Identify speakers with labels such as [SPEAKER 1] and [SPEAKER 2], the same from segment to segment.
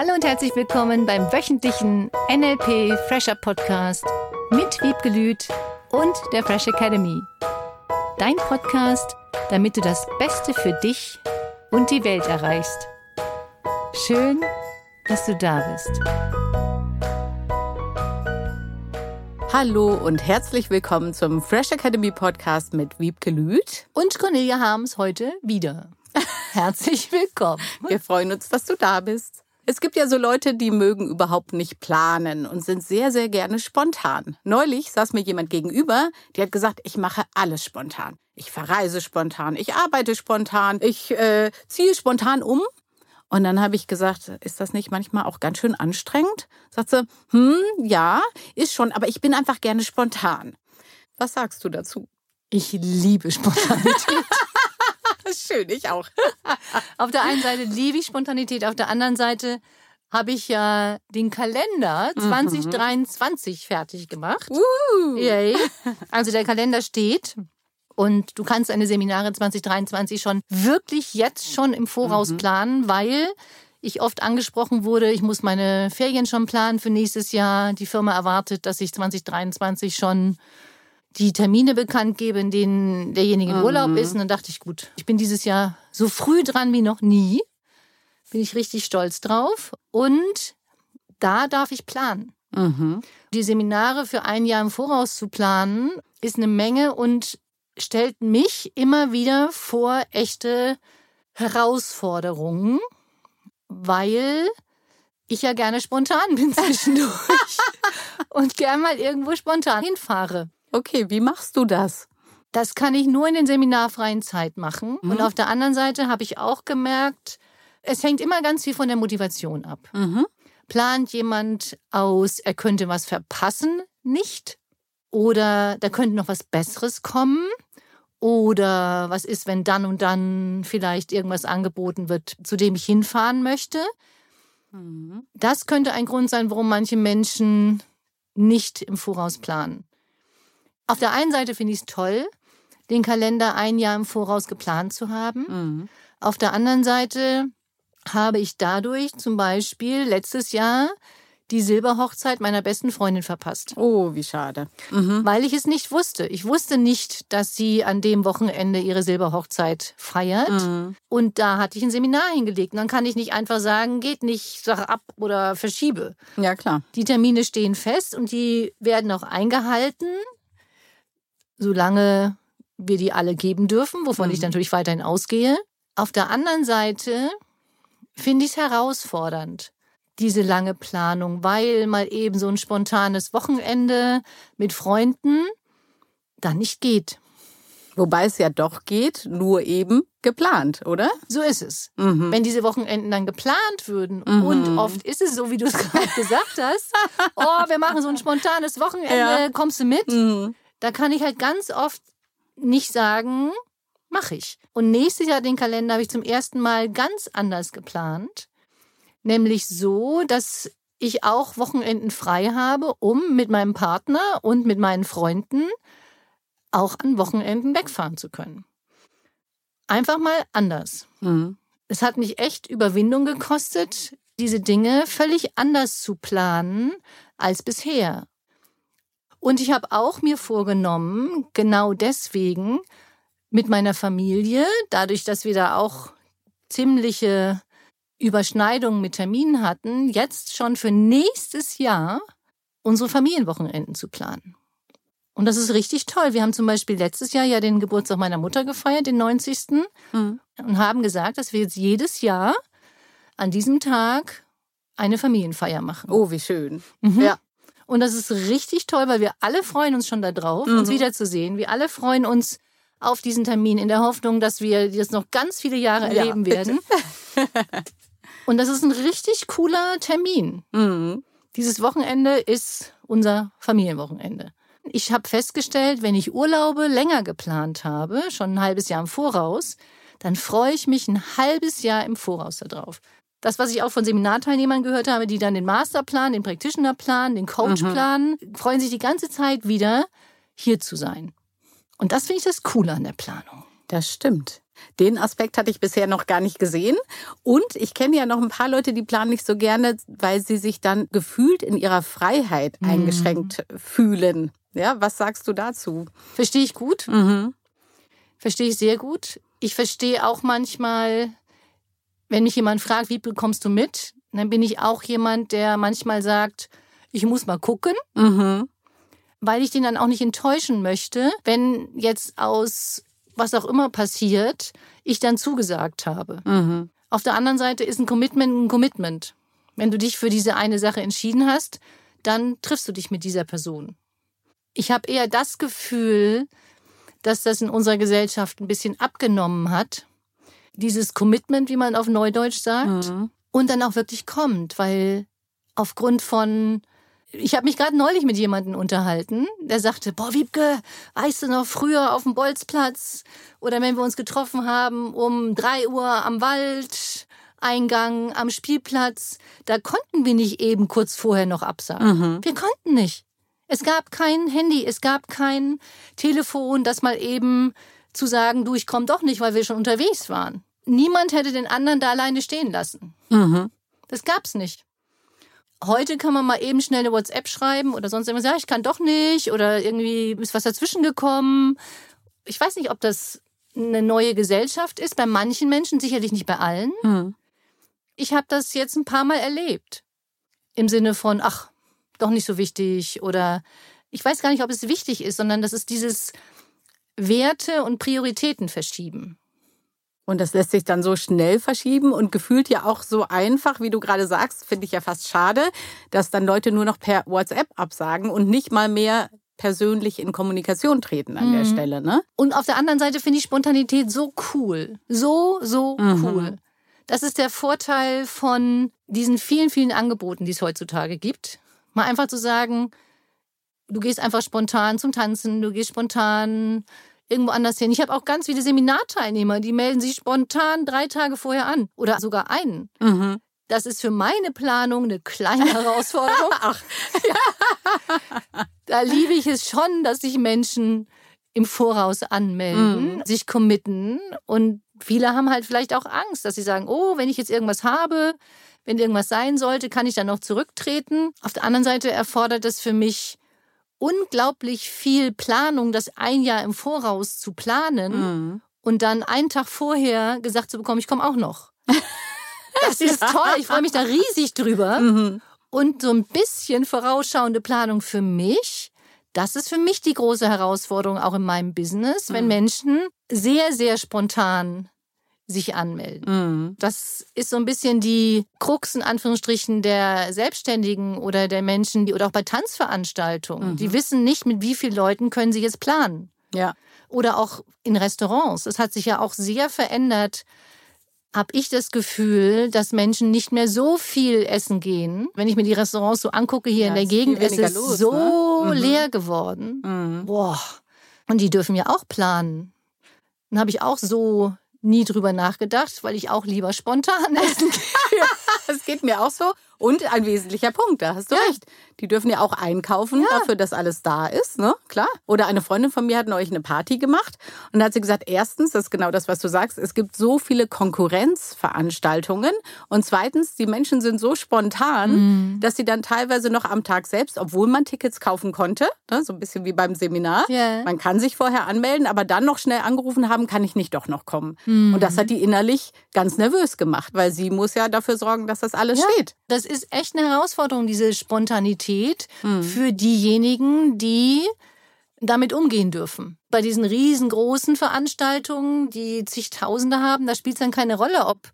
[SPEAKER 1] Hallo und herzlich willkommen beim wöchentlichen NLP Fresher Podcast mit Wiebke Lüth und der Fresh Academy. Dein Podcast, damit du das Beste für dich und die Welt erreichst. Schön, dass du da bist.
[SPEAKER 2] Hallo und herzlich willkommen zum Fresh Academy Podcast mit Wiebke Lüth.
[SPEAKER 1] Und Cornelia Harms heute wieder. Herzlich willkommen.
[SPEAKER 2] Wir freuen uns, dass du da bist. Es gibt ja so Leute, die mögen überhaupt nicht planen und sind sehr, sehr gerne spontan. Neulich saß mir jemand gegenüber, die hat gesagt, ich mache alles spontan. Ich verreise spontan, ich arbeite spontan, ich äh, ziehe spontan um. Und dann habe ich gesagt, ist das nicht manchmal auch ganz schön anstrengend? Sagt sie, hm, ja, ist schon, aber ich bin einfach gerne spontan. Was sagst du dazu?
[SPEAKER 1] Ich liebe Spontanität.
[SPEAKER 2] Schön, ich auch.
[SPEAKER 1] auf der einen Seite liebe ich Spontanität, auf der anderen Seite habe ich ja den Kalender 2023 mhm. fertig gemacht.
[SPEAKER 2] Uh.
[SPEAKER 1] Yay. Also der Kalender steht und du kannst deine Seminare 2023 schon wirklich jetzt schon im Voraus mhm. planen, weil ich oft angesprochen wurde, ich muss meine Ferien schon planen für nächstes Jahr. Die Firma erwartet, dass ich 2023 schon die Termine bekannt gebe, in denen derjenige Urlaub mhm. ist. Und dann dachte ich, gut, ich bin dieses Jahr so früh dran wie noch nie. Bin ich richtig stolz drauf. Und da darf ich planen.
[SPEAKER 2] Mhm.
[SPEAKER 1] Die Seminare für ein Jahr im Voraus zu planen, ist eine Menge und stellt mich immer wieder vor echte Herausforderungen, weil ich ja gerne spontan bin zwischendurch und gern mal irgendwo spontan hinfahre.
[SPEAKER 2] Okay, wie machst du das?
[SPEAKER 1] Das kann ich nur in den seminarfreien Zeit machen. Mhm. Und auf der anderen Seite habe ich auch gemerkt, es hängt immer ganz viel von der Motivation ab.
[SPEAKER 2] Mhm.
[SPEAKER 1] Plant jemand aus, er könnte was verpassen, nicht? Oder da könnte noch was Besseres kommen? Oder was ist, wenn dann und dann vielleicht irgendwas angeboten wird, zu dem ich hinfahren möchte?
[SPEAKER 2] Mhm.
[SPEAKER 1] Das könnte ein Grund sein, warum manche Menschen nicht im Voraus planen. Auf der einen Seite finde ich es toll, den Kalender ein Jahr im Voraus geplant zu haben.
[SPEAKER 2] Mhm.
[SPEAKER 1] Auf der anderen Seite habe ich dadurch zum Beispiel letztes Jahr die Silberhochzeit meiner besten Freundin verpasst.
[SPEAKER 2] Oh, wie schade.
[SPEAKER 1] Mhm. Weil ich es nicht wusste. Ich wusste nicht, dass sie an dem Wochenende ihre Silberhochzeit feiert.
[SPEAKER 2] Mhm.
[SPEAKER 1] Und da hatte ich ein Seminar hingelegt. Und dann kann ich nicht einfach sagen, geht nicht, sag ab oder verschiebe.
[SPEAKER 2] Ja, klar.
[SPEAKER 1] Die Termine stehen fest und die werden auch eingehalten solange wir die alle geben dürfen, wovon mhm. ich natürlich weiterhin ausgehe. Auf der anderen Seite finde ich es herausfordernd, diese lange Planung, weil mal eben so ein spontanes Wochenende mit Freunden dann nicht geht.
[SPEAKER 2] Wobei es ja doch geht, nur eben geplant, oder?
[SPEAKER 1] So ist es.
[SPEAKER 2] Mhm.
[SPEAKER 1] Wenn diese Wochenenden dann geplant würden mhm. und oft ist es so, wie du es gerade gesagt hast, oh, wir machen so ein spontanes Wochenende, ja. kommst du mit?
[SPEAKER 2] Mhm.
[SPEAKER 1] Da kann ich halt ganz oft nicht sagen, mache ich. Und nächstes Jahr den Kalender habe ich zum ersten Mal ganz anders geplant. Nämlich so, dass ich auch Wochenenden frei habe, um mit meinem Partner und mit meinen Freunden auch an Wochenenden wegfahren zu können. Einfach mal anders.
[SPEAKER 2] Mhm.
[SPEAKER 1] Es hat mich echt Überwindung gekostet, diese Dinge völlig anders zu planen als bisher. Und ich habe auch mir vorgenommen, genau deswegen mit meiner Familie, dadurch, dass wir da auch ziemliche Überschneidungen mit Terminen hatten, jetzt schon für nächstes Jahr unsere Familienwochenenden zu planen. Und das ist richtig toll. Wir haben zum Beispiel letztes Jahr ja den Geburtstag meiner Mutter gefeiert, den 90.
[SPEAKER 2] Mhm.
[SPEAKER 1] Und haben gesagt, dass wir jetzt jedes Jahr an diesem Tag eine Familienfeier machen.
[SPEAKER 2] Oh, wie schön.
[SPEAKER 1] Mhm.
[SPEAKER 2] Ja.
[SPEAKER 1] Und das ist richtig toll, weil wir alle freuen uns schon darauf, mhm. uns wiederzusehen. Wir alle freuen uns auf diesen Termin in der Hoffnung, dass wir das noch ganz viele Jahre
[SPEAKER 2] ja,
[SPEAKER 1] erleben werden. Und das ist ein richtig cooler Termin.
[SPEAKER 2] Mhm.
[SPEAKER 1] Dieses Wochenende ist unser Familienwochenende. Ich habe festgestellt, wenn ich Urlaube länger geplant habe, schon ein halbes Jahr im Voraus, dann freue ich mich ein halbes Jahr im Voraus darauf das, was ich auch von Seminarteilnehmern gehört habe, die dann den Masterplan, den Practitionerplan, den Coachplan, mhm. freuen sich die ganze Zeit wieder, hier zu sein. Und das finde ich das Coole an der Planung.
[SPEAKER 2] Das stimmt. Den Aspekt hatte ich bisher noch gar nicht gesehen. Und ich kenne ja noch ein paar Leute, die planen nicht so gerne, weil sie sich dann gefühlt in ihrer Freiheit mhm. eingeschränkt fühlen. Ja, was sagst du dazu?
[SPEAKER 1] Verstehe ich gut. Mhm. Verstehe ich sehr gut. Ich verstehe auch manchmal, wenn mich jemand fragt, wie bekommst du mit, dann bin ich auch jemand, der manchmal sagt, ich muss mal gucken. Mhm. Weil ich den dann auch nicht enttäuschen möchte, wenn jetzt aus was auch immer passiert, ich dann zugesagt habe. Mhm. Auf der anderen Seite ist ein Commitment ein Commitment. Wenn du dich für diese eine Sache entschieden hast, dann triffst du dich mit dieser Person. Ich habe eher das Gefühl, dass das in unserer Gesellschaft ein bisschen abgenommen hat. Dieses Commitment, wie man auf Neudeutsch sagt, mhm. und dann auch wirklich kommt, weil aufgrund von ich habe mich gerade neulich mit jemandem unterhalten, der sagte, boah, Wiebke, weißt du noch, früher auf dem Bolzplatz oder wenn wir uns getroffen haben um drei Uhr am Waldeingang, am Spielplatz, da konnten wir nicht eben kurz vorher noch absagen. Mhm. Wir konnten nicht. Es gab kein Handy, es gab kein Telefon, das mal eben zu sagen, du, ich komme doch nicht, weil wir schon unterwegs waren. Niemand hätte den anderen da alleine stehen lassen. Mhm. Das gab's nicht. Heute kann man mal eben schnell eine WhatsApp schreiben oder sonst irgendwas. Ja, ich kann doch nicht oder irgendwie ist was dazwischen gekommen. Ich weiß nicht, ob das eine neue Gesellschaft ist. Bei manchen Menschen, sicherlich nicht bei allen. Mhm. Ich habe das jetzt ein paar Mal erlebt. Im Sinne von, ach, doch nicht so wichtig oder ich weiß gar nicht, ob es wichtig ist, sondern das ist dieses Werte und Prioritäten verschieben.
[SPEAKER 2] Und das lässt sich dann so schnell verschieben und gefühlt ja auch so einfach, wie du gerade sagst, finde ich ja fast schade, dass dann Leute nur noch per WhatsApp absagen und nicht mal mehr persönlich in Kommunikation treten an mhm. der Stelle, ne?
[SPEAKER 1] Und auf der anderen Seite finde ich Spontanität so cool. So, so mhm. cool. Das ist der Vorteil von diesen vielen, vielen Angeboten, die es heutzutage gibt. Mal einfach zu sagen, du gehst einfach spontan zum Tanzen, du gehst spontan irgendwo anders hin. Ich habe auch ganz viele Seminarteilnehmer, die melden sich spontan drei Tage vorher an oder sogar einen. Mhm. Das ist für meine Planung eine kleine Herausforderung. Ach. Ja. Da liebe ich es schon, dass sich Menschen im Voraus anmelden, mhm. sich committen und viele haben halt vielleicht auch Angst, dass sie sagen, oh, wenn ich jetzt irgendwas habe, wenn irgendwas sein sollte, kann ich dann noch zurücktreten. Auf der anderen Seite erfordert es für mich unglaublich viel Planung, das ein Jahr im Voraus zu planen mhm. und dann einen Tag vorher gesagt zu bekommen, ich komme auch noch. Das ist toll. Ich freue mich da riesig drüber. Mhm. Und so ein bisschen vorausschauende Planung für mich, das ist für mich die große Herausforderung auch in meinem Business, wenn mhm. Menschen sehr, sehr spontan sich anmelden. Mhm. Das ist so ein bisschen die Krux in Anführungsstrichen der Selbstständigen oder der Menschen, die oder auch bei Tanzveranstaltungen. Mhm. Die wissen nicht, mit wie vielen Leuten können sie jetzt planen.
[SPEAKER 2] Ja.
[SPEAKER 1] Oder auch in Restaurants. Es hat sich ja auch sehr verändert. Habe ich das Gefühl, dass Menschen nicht mehr so viel essen gehen. Wenn ich mir die Restaurants so angucke hier ja, in der Gegend, ist es los, so ne? mhm. leer geworden. Mhm. Boah. Und die dürfen ja auch planen. Dann habe ich auch so nie drüber nachgedacht, weil ich auch lieber spontan essen gehe.
[SPEAKER 2] das geht mir auch so. Und ein wesentlicher Punkt, da hast du ja. recht. Die dürfen ja auch einkaufen ja. dafür, dass alles da ist, ne? Klar. Oder eine Freundin von mir hat neulich eine Party gemacht und da hat sie gesagt, erstens, das ist genau das, was du sagst, es gibt so viele Konkurrenzveranstaltungen und zweitens, die Menschen sind so spontan, mhm. dass sie dann teilweise noch am Tag selbst, obwohl man Tickets kaufen konnte, ne? so ein bisschen wie beim Seminar, yeah. man kann sich vorher anmelden, aber dann noch schnell angerufen haben, kann ich nicht doch noch kommen. Mhm. Und das hat die innerlich ganz nervös gemacht, weil sie muss ja dafür sorgen, dass das alles ja. steht.
[SPEAKER 1] Das ist echt eine Herausforderung, diese Spontanität mhm. für diejenigen, die damit umgehen dürfen. Bei diesen riesengroßen Veranstaltungen, die zigtausende haben, da spielt es dann keine Rolle, ob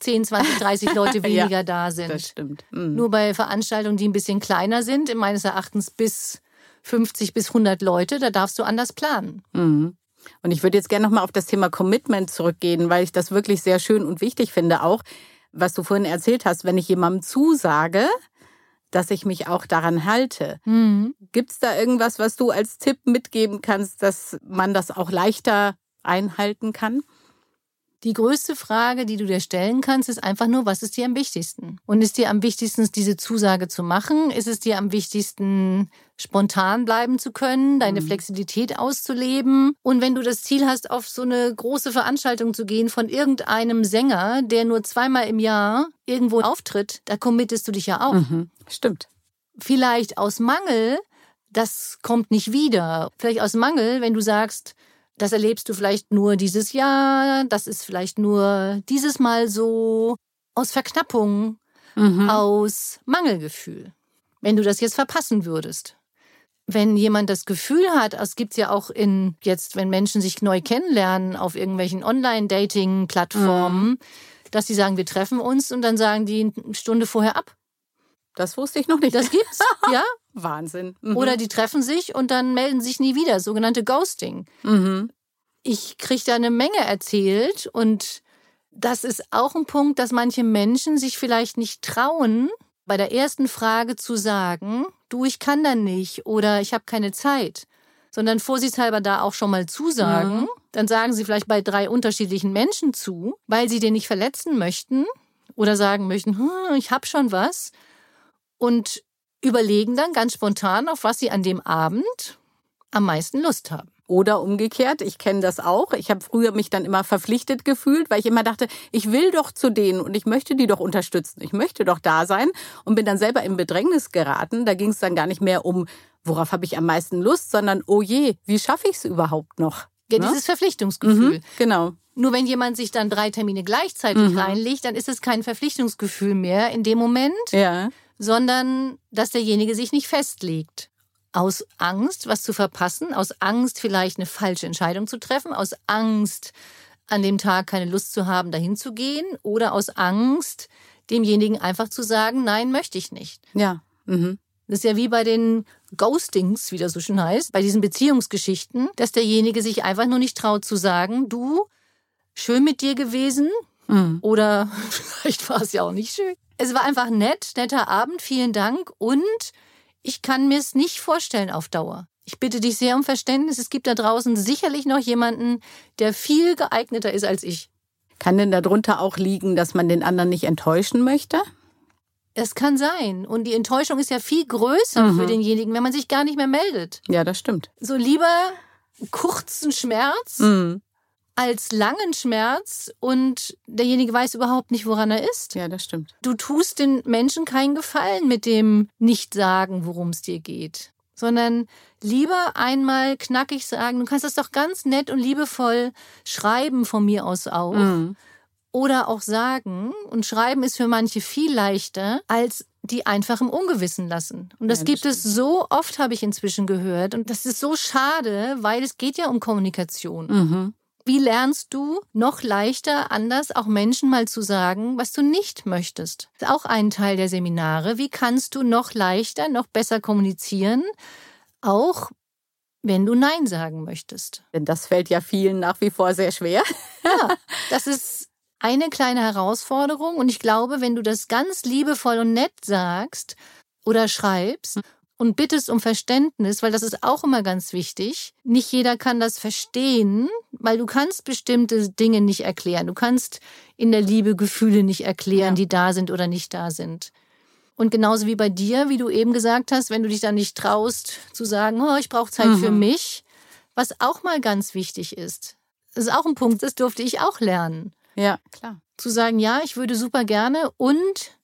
[SPEAKER 1] 10, 20, 30 Leute weniger ja, da sind.
[SPEAKER 2] Das stimmt. Mhm.
[SPEAKER 1] Nur bei Veranstaltungen, die ein bisschen kleiner sind, meines Erachtens bis 50 bis 100 Leute, da darfst du anders planen.
[SPEAKER 2] Mhm. Und ich würde jetzt gerne nochmal auf das Thema Commitment zurückgehen, weil ich das wirklich sehr schön und wichtig finde auch was du vorhin erzählt hast, wenn ich jemandem zusage, dass ich mich auch daran halte. Mhm. Gibt es da irgendwas, was du als Tipp mitgeben kannst, dass man das auch leichter einhalten kann?
[SPEAKER 1] Die größte Frage, die du dir stellen kannst, ist einfach nur, was ist dir am wichtigsten? Und ist dir am wichtigsten, diese Zusage zu machen? Ist es dir am wichtigsten, spontan bleiben zu können, deine mhm. Flexibilität auszuleben? Und wenn du das Ziel hast, auf so eine große Veranstaltung zu gehen von irgendeinem Sänger, der nur zweimal im Jahr irgendwo auftritt, da committest du dich ja auch. Mhm.
[SPEAKER 2] Stimmt.
[SPEAKER 1] Vielleicht aus Mangel, das kommt nicht wieder. Vielleicht aus Mangel, wenn du sagst, das erlebst du vielleicht nur dieses Jahr, das ist vielleicht nur dieses Mal so, aus Verknappung, mhm. aus Mangelgefühl. Wenn du das jetzt verpassen würdest. Wenn jemand das Gefühl hat, es gibt ja auch in jetzt, wenn Menschen sich neu kennenlernen auf irgendwelchen Online-Dating-Plattformen, mhm. dass sie sagen, wir treffen uns und dann sagen die eine Stunde vorher ab.
[SPEAKER 2] Das wusste ich noch nicht.
[SPEAKER 1] Das gibt's, ja.
[SPEAKER 2] Wahnsinn.
[SPEAKER 1] Mhm. Oder die treffen sich und dann melden sich nie wieder, sogenannte Ghosting. Mhm. Ich kriege da eine Menge erzählt und das ist auch ein Punkt, dass manche Menschen sich vielleicht nicht trauen, bei der ersten Frage zu sagen, du, ich kann da nicht oder ich habe keine Zeit, sondern vorsichtshalber da auch schon mal zusagen. Mhm. Dann sagen sie vielleicht bei drei unterschiedlichen Menschen zu, weil sie den nicht verletzen möchten oder sagen möchten, hm, ich habe schon was und überlegen dann ganz spontan, auf was sie an dem Abend am meisten Lust haben.
[SPEAKER 2] Oder umgekehrt, ich kenne das auch. Ich habe früher mich dann immer verpflichtet gefühlt, weil ich immer dachte, ich will doch zu denen und ich möchte die doch unterstützen. Ich möchte doch da sein und bin dann selber in Bedrängnis geraten. Da ging es dann gar nicht mehr um, worauf habe ich am meisten Lust, sondern, oh je, wie schaffe ich es überhaupt noch?
[SPEAKER 1] Ja, ne? dieses Verpflichtungsgefühl.
[SPEAKER 2] Mhm, genau.
[SPEAKER 1] Nur wenn jemand sich dann drei Termine gleichzeitig mhm. reinlegt, dann ist es kein Verpflichtungsgefühl mehr in dem Moment.
[SPEAKER 2] Ja
[SPEAKER 1] sondern dass derjenige sich nicht festlegt. Aus Angst, was zu verpassen, aus Angst, vielleicht eine falsche Entscheidung zu treffen, aus Angst, an dem Tag keine Lust zu haben, dahin zu gehen, oder aus Angst, demjenigen einfach zu sagen, nein, möchte ich nicht.
[SPEAKER 2] Ja. Mhm.
[SPEAKER 1] Das ist ja wie bei den Ghostings, wie das so schön heißt, bei diesen Beziehungsgeschichten, dass derjenige sich einfach nur nicht traut zu sagen, du, schön mit dir gewesen, mhm. oder vielleicht war es ja auch nicht schön. Es war einfach nett, netter Abend, vielen Dank und ich kann mir es nicht vorstellen auf Dauer. Ich bitte dich sehr um Verständnis. Es gibt da draußen sicherlich noch jemanden, der viel geeigneter ist als ich.
[SPEAKER 2] Kann denn darunter auch liegen, dass man den anderen nicht enttäuschen möchte?
[SPEAKER 1] Es kann sein. Und die Enttäuschung ist ja viel größer mhm. für denjenigen, wenn man sich gar nicht mehr meldet.
[SPEAKER 2] Ja, das stimmt.
[SPEAKER 1] So lieber kurzen Schmerz mhm als langen Schmerz und derjenige weiß überhaupt nicht, woran er ist.
[SPEAKER 2] Ja, das stimmt.
[SPEAKER 1] Du tust den Menschen keinen Gefallen mit dem Nicht-Sagen, worum es dir geht, sondern lieber einmal knackig sagen, du kannst das doch ganz nett und liebevoll schreiben von mir aus auch. Mhm. Oder auch sagen. Und schreiben ist für manche viel leichter, als die einfach im Ungewissen lassen. Und das, ja, das gibt stimmt. es so oft, habe ich inzwischen gehört. Und das ist so schade, weil es geht ja um Kommunikation. Mhm. Wie lernst du noch leichter anders auch Menschen mal zu sagen, was du nicht möchtest? Das ist auch ein Teil der Seminare. Wie kannst du noch leichter, noch besser kommunizieren, auch wenn du Nein sagen möchtest?
[SPEAKER 2] Denn das fällt ja vielen nach wie vor sehr schwer.
[SPEAKER 1] Ja, das ist eine kleine Herausforderung und ich glaube, wenn du das ganz liebevoll und nett sagst oder schreibst und bittest um Verständnis, weil das ist auch immer ganz wichtig. Nicht jeder kann das verstehen, weil du kannst bestimmte Dinge nicht erklären. Du kannst in der Liebe Gefühle nicht erklären, ja. die da sind oder nicht da sind. Und genauso wie bei dir, wie du eben gesagt hast, wenn du dich da nicht traust zu sagen, oh, ich brauche Zeit mhm. für mich, was auch mal ganz wichtig ist. Das ist auch ein Punkt, das durfte ich auch lernen.
[SPEAKER 2] Ja, klar.
[SPEAKER 1] Zu sagen, ja, ich würde super gerne und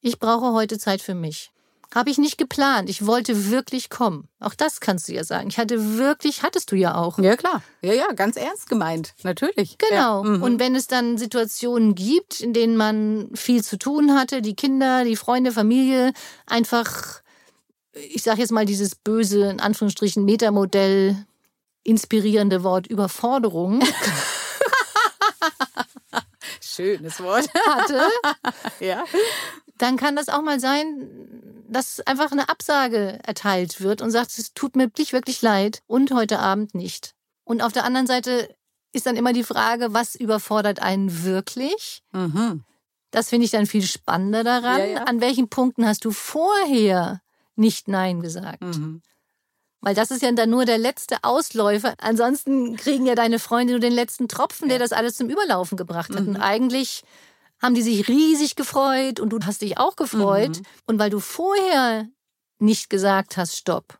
[SPEAKER 1] ich brauche heute Zeit für mich. Habe ich nicht geplant. Ich wollte wirklich kommen. Auch das kannst du ja sagen. Ich hatte wirklich, hattest du ja auch.
[SPEAKER 2] Ja, klar. Ja, ja, ganz ernst gemeint. Natürlich.
[SPEAKER 1] Genau.
[SPEAKER 2] Ja.
[SPEAKER 1] Mhm. Und wenn es dann Situationen gibt, in denen man viel zu tun hatte, die Kinder, die Freunde, Familie, einfach, ich sage jetzt mal dieses böse, in Anführungsstrichen, Metamodell, inspirierende Wort Überforderung.
[SPEAKER 2] Schönes Wort.
[SPEAKER 1] Hatte.
[SPEAKER 2] ja.
[SPEAKER 1] Dann kann das auch mal sein, dass einfach eine Absage erteilt wird und sagt, es tut mir wirklich, wirklich leid und heute Abend nicht. Und auf der anderen Seite ist dann immer die Frage, was überfordert einen wirklich? Mhm. Das finde ich dann viel spannender daran. Ja, ja. An welchen Punkten hast du vorher nicht Nein gesagt? Mhm. Weil das ist ja dann nur der letzte Ausläufer. Ansonsten kriegen ja deine Freunde nur den letzten Tropfen, der das alles zum Überlaufen gebracht hat. Mhm. Und eigentlich haben die sich riesig gefreut und du hast dich auch gefreut. Mhm. Und weil du vorher nicht gesagt hast, stopp,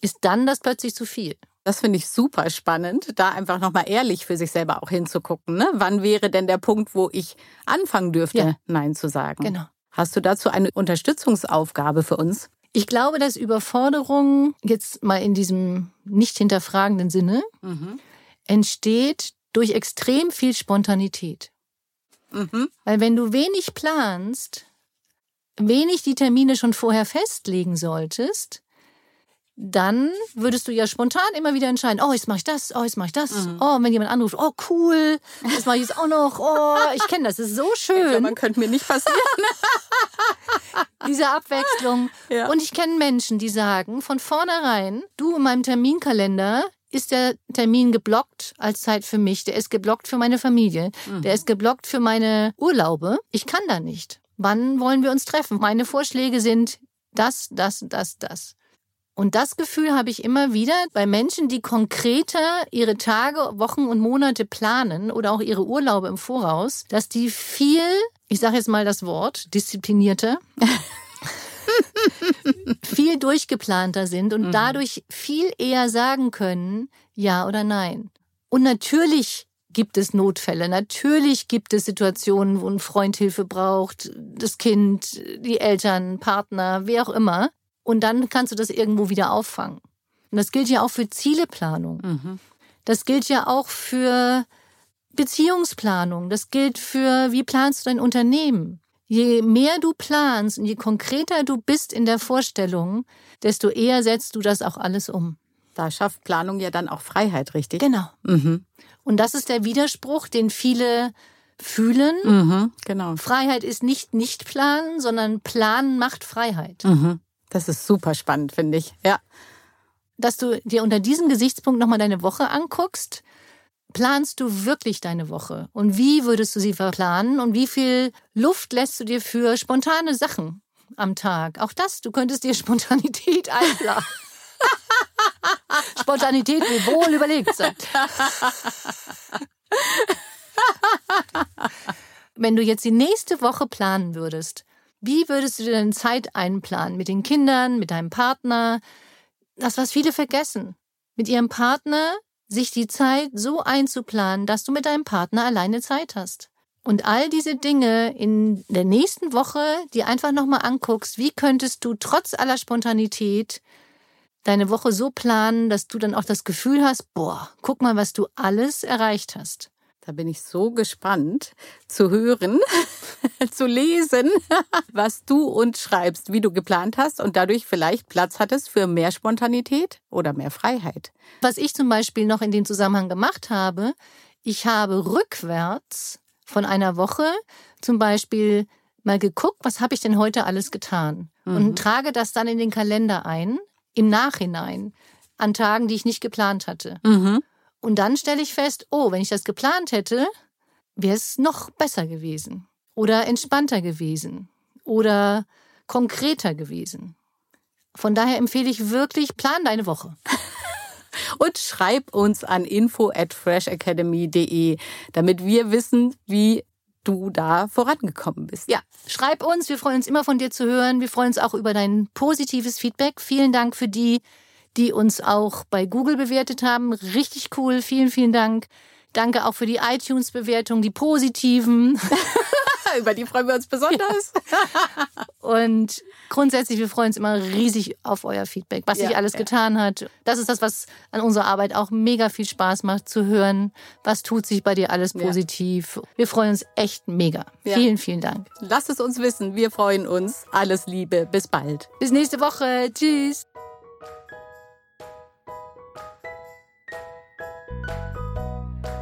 [SPEAKER 1] ist dann das plötzlich zu viel.
[SPEAKER 2] Das finde ich super spannend, da einfach nochmal ehrlich für sich selber auch hinzugucken. Ne? Wann wäre denn der Punkt, wo ich anfangen dürfte, ja. Nein zu sagen?
[SPEAKER 1] Genau.
[SPEAKER 2] Hast du dazu eine Unterstützungsaufgabe für uns?
[SPEAKER 1] Ich glaube, dass Überforderung jetzt mal in diesem nicht hinterfragenden Sinne mhm. entsteht durch extrem viel Spontanität. Mhm. Weil wenn du wenig planst, wenig die Termine schon vorher festlegen solltest, dann würdest du ja spontan immer wieder entscheiden, oh, jetzt mache ich das, oh, jetzt mache ich das. Mhm. Oh, wenn jemand anruft, oh, cool, das mache ich jetzt auch noch. Oh, ich kenne das, das ist so schön. Ja,
[SPEAKER 2] man könnte mir nicht passieren.
[SPEAKER 1] Diese Abwechslung. Ja. Und ich kenne Menschen, die sagen von vornherein, du in meinem Terminkalender ist der Termin geblockt als Zeit für mich, der ist geblockt für meine Familie, mhm. der ist geblockt für meine Urlaube. Ich kann da nicht. Wann wollen wir uns treffen? Meine Vorschläge sind das, das, das, das. Und das Gefühl habe ich immer wieder bei Menschen, die konkreter ihre Tage, Wochen und Monate planen oder auch ihre Urlaube im Voraus, dass die viel, ich sage jetzt mal das Wort, disziplinierter, viel durchgeplanter sind und mhm. dadurch viel eher sagen können, ja oder nein. Und natürlich gibt es Notfälle. Natürlich gibt es Situationen, wo ein Freund Hilfe braucht, das Kind, die Eltern, Partner, wer auch immer und dann kannst du das irgendwo wieder auffangen. Und das gilt ja auch für Zieleplanung. Mhm. Das gilt ja auch für Beziehungsplanung. Das gilt für, wie planst du dein Unternehmen? Je mehr du planst und je konkreter du bist in der Vorstellung, desto eher setzt du das auch alles um.
[SPEAKER 2] Da schafft Planung ja dann auch Freiheit, richtig?
[SPEAKER 1] Genau. Mhm. Und das ist der Widerspruch, den viele fühlen. Mhm, genau. Freiheit ist nicht nicht planen, sondern planen macht Freiheit.
[SPEAKER 2] Mhm. Das ist super spannend, finde ich. Ja.
[SPEAKER 1] Dass du dir unter diesem Gesichtspunkt nochmal deine Woche anguckst. Planst du wirklich deine Woche? Und wie würdest du sie verplanen? Und wie viel Luft lässt du dir für spontane Sachen am Tag? Auch das, du könntest dir Spontanität einplanen. Spontanität will wohl überlegt sein. Wenn du jetzt die nächste Woche planen würdest, wie würdest du dir deine Zeit einplanen? Mit den Kindern, mit deinem Partner? Das, was viele vergessen. Mit ihrem Partner sich die Zeit so einzuplanen, dass du mit deinem Partner alleine Zeit hast. Und all diese Dinge in der nächsten Woche, die einfach nochmal anguckst, wie könntest du trotz aller Spontanität deine Woche so planen, dass du dann auch das Gefühl hast, boah, guck mal, was du alles erreicht hast.
[SPEAKER 2] Da bin ich so gespannt zu hören, zu lesen, was du uns schreibst, wie du geplant hast und dadurch vielleicht Platz hattest für mehr Spontanität oder mehr Freiheit.
[SPEAKER 1] Was ich zum Beispiel noch in dem Zusammenhang gemacht habe, ich habe rückwärts von einer Woche zum Beispiel mal geguckt, was habe ich denn heute alles getan mhm. und trage das dann in den Kalender ein, im Nachhinein, an Tagen, die ich nicht geplant hatte. Mhm. Und dann stelle ich fest, oh, wenn ich das geplant hätte, wäre es noch besser gewesen oder entspannter gewesen oder konkreter gewesen. Von daher empfehle ich wirklich, plan deine Woche.
[SPEAKER 2] Und schreib uns an info at freshacademy.de, damit wir wissen, wie du da vorangekommen bist.
[SPEAKER 1] Ja, schreib uns. Wir freuen uns immer von dir zu hören. Wir freuen uns auch über dein positives Feedback. Vielen Dank für die, die uns auch bei Google bewertet haben. Richtig cool. Vielen, vielen Dank. Danke auch für die iTunes-Bewertung, die positiven.
[SPEAKER 2] Über die freuen wir uns besonders.
[SPEAKER 1] Ja. Und grundsätzlich, wir freuen uns immer riesig auf euer Feedback, was ja, sich alles ja. getan hat. Das ist das, was an unserer Arbeit auch mega viel Spaß macht, zu hören, was tut sich bei dir alles positiv. Wir freuen uns echt mega. Vielen, vielen Dank.
[SPEAKER 2] Lasst es uns wissen. Wir freuen uns. Alles Liebe. Bis bald.
[SPEAKER 1] Bis nächste Woche. Tschüss.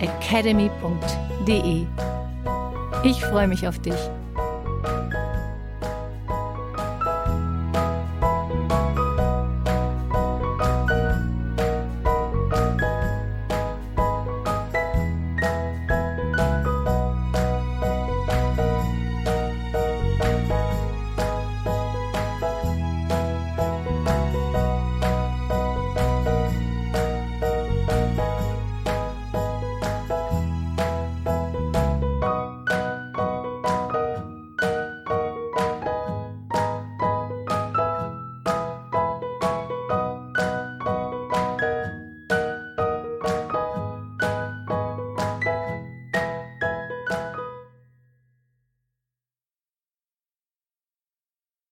[SPEAKER 1] www.fresh-academy.de. Ich freue mich auf dich.